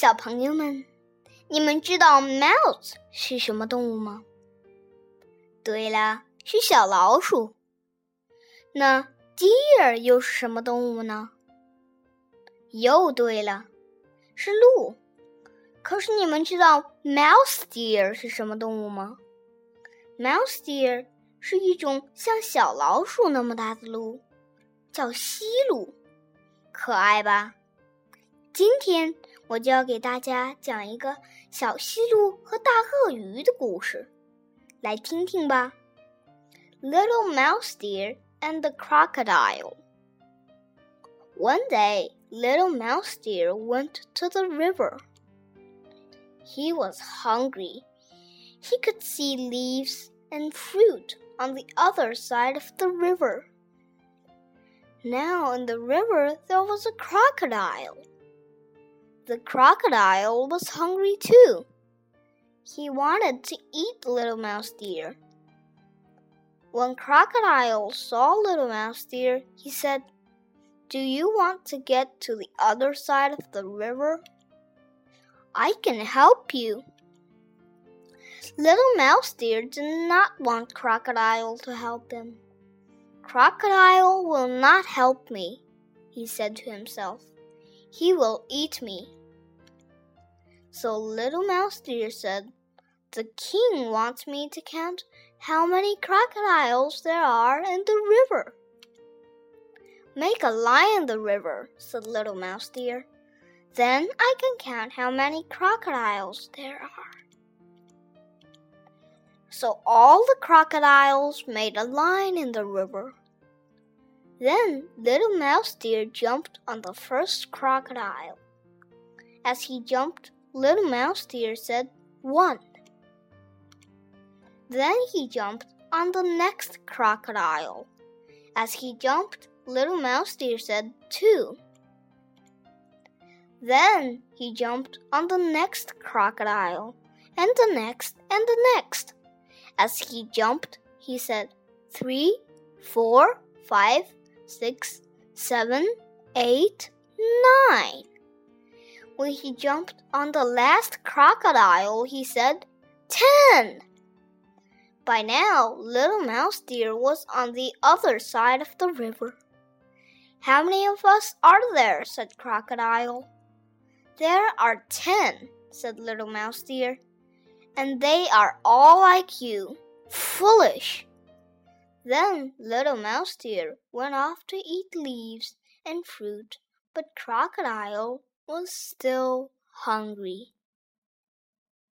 小朋友们，你们知道 mouse 是什么动物吗？对了，是小老鼠。那 deer 又是什么动物呢？又对了，是鹿。可是你们知道 mouse deer 是什么动物吗？mouse deer 是一种像小老鼠那么大的鹿，叫西鹿，可爱吧？今天我就要给大家讲一个小鼷鹿和大鳄鱼的故事，来听听吧。Little Mouse Deer and the Crocodile. One day, Little Mouse Deer went to the river. He was hungry. He could see leaves and fruit on the other side of the river. Now in the river there was a crocodile. The crocodile was hungry too. He wanted to eat Little Mouse Deer. When Crocodile saw Little Mouse Deer, he said, Do you want to get to the other side of the river? I can help you. Little Mouse Deer did not want Crocodile to help him. Crocodile will not help me, he said to himself. He will eat me. So Little Mouse Deer said, The king wants me to count how many crocodiles there are in the river. Make a line in the river, said Little Mouse Deer. Then I can count how many crocodiles there are. So all the crocodiles made a line in the river. Then Little Mouse Deer jumped on the first crocodile. As he jumped, Little Mouse Deer said, One. Then he jumped on the next crocodile. As he jumped, Little Mouse Deer said, Two. Then he jumped on the next crocodile, and the next, and the next. As he jumped, he said, Three, four, five, six, seven, eight, nine. When he jumped on the last crocodile, he said, Ten. By now, Little Mouse Deer was on the other side of the river. How many of us are there? said Crocodile. There are ten, said Little Mouse Deer, and they are all like you, foolish. Then Little Mouse Deer went off to eat leaves and fruit, but Crocodile was still hungry.